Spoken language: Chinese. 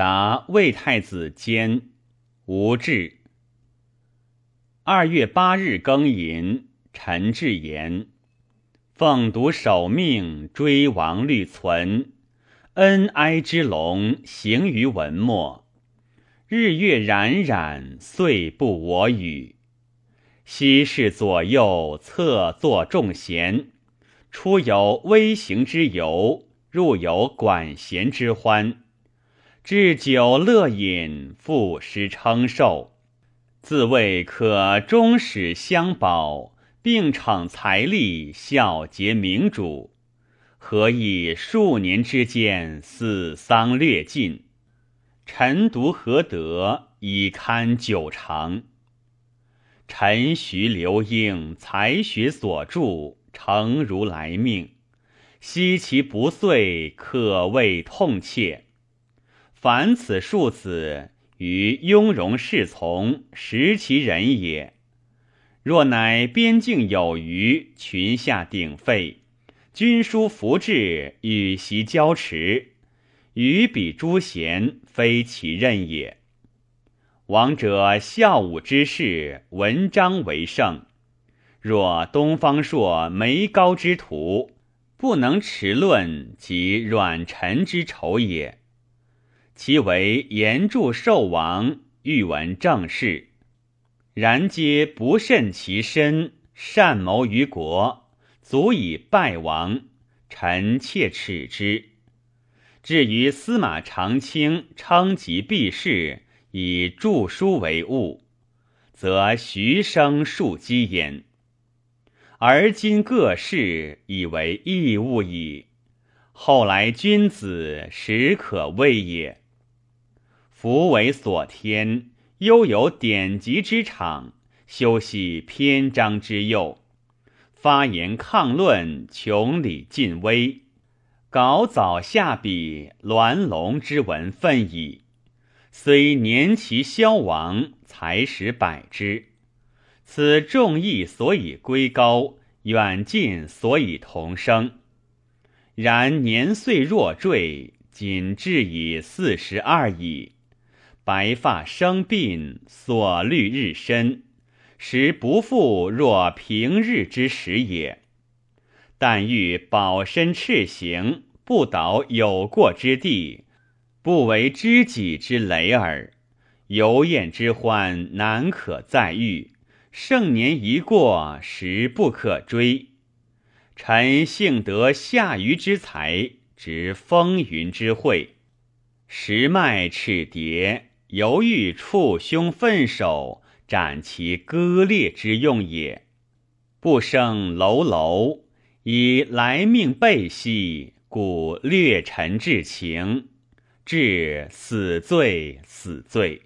答魏太子监吴志。二月八日庚寅，陈志言：奉读守命，追亡虑存，恩哀之龙行于文末。日月冉冉，岁不我与。昔世左右，侧坐众贤，出有微行之游，入有管弦之欢。置酒乐饮，赋诗称寿，自谓可终始相保，并逞财力，孝节明主。何以数年之间，死丧略尽？臣独何德，以堪久长？臣徐流英才学所著，诚如来命。惜其不遂，可谓痛切。凡此庶子，于雍容侍从，识其人也。若乃边境有余，群下鼎沸，军书服制，与习交持，与彼诸贤，非其任也。王者孝武之士，文章为盛。若东方朔、眉高之徒，不能持论，即软臣之仇也。其为言著寿王，欲闻正事，然皆不慎其身，善谋于国，足以败亡。臣妾耻之。至于司马长卿称疾避世，以著书为务，则徐生庶几焉。而今各事以为异物矣。后来君子实可畏也。夫为所天，悠有典籍之场，修习篇章之幼，发言抗论，穷理尽微，稿早下笔，鸾龙之文奋矣。虽年其消亡，才始百之。此众义所以归高，远近所以同生。然年岁若坠，仅至以四十二矣。白发生鬓，所虑日深，实不复若平日之时也。但欲保身赤行，不蹈有过之地，不为知己之累耳。游宴之欢，难可再遇；盛年一过，时不可追。臣幸得下愚之才，执风云之会，时迈尺牒。犹豫触胸奋手，斩其割裂之用也。不胜楼楼，以来命备兮，故略臣至情，至死罪，死罪。